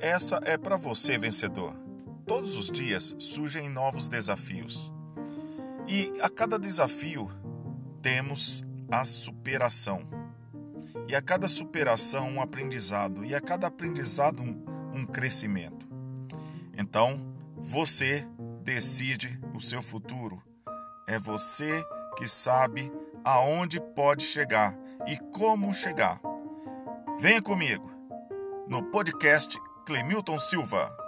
Essa é para você, vencedor. Todos os dias surgem novos desafios. E a cada desafio temos a superação. E a cada superação, um aprendizado. E a cada aprendizado, um, um crescimento. Então, você decide o seu futuro. É você que sabe aonde pode chegar e como chegar. Venha comigo no podcast Clemilton Silva.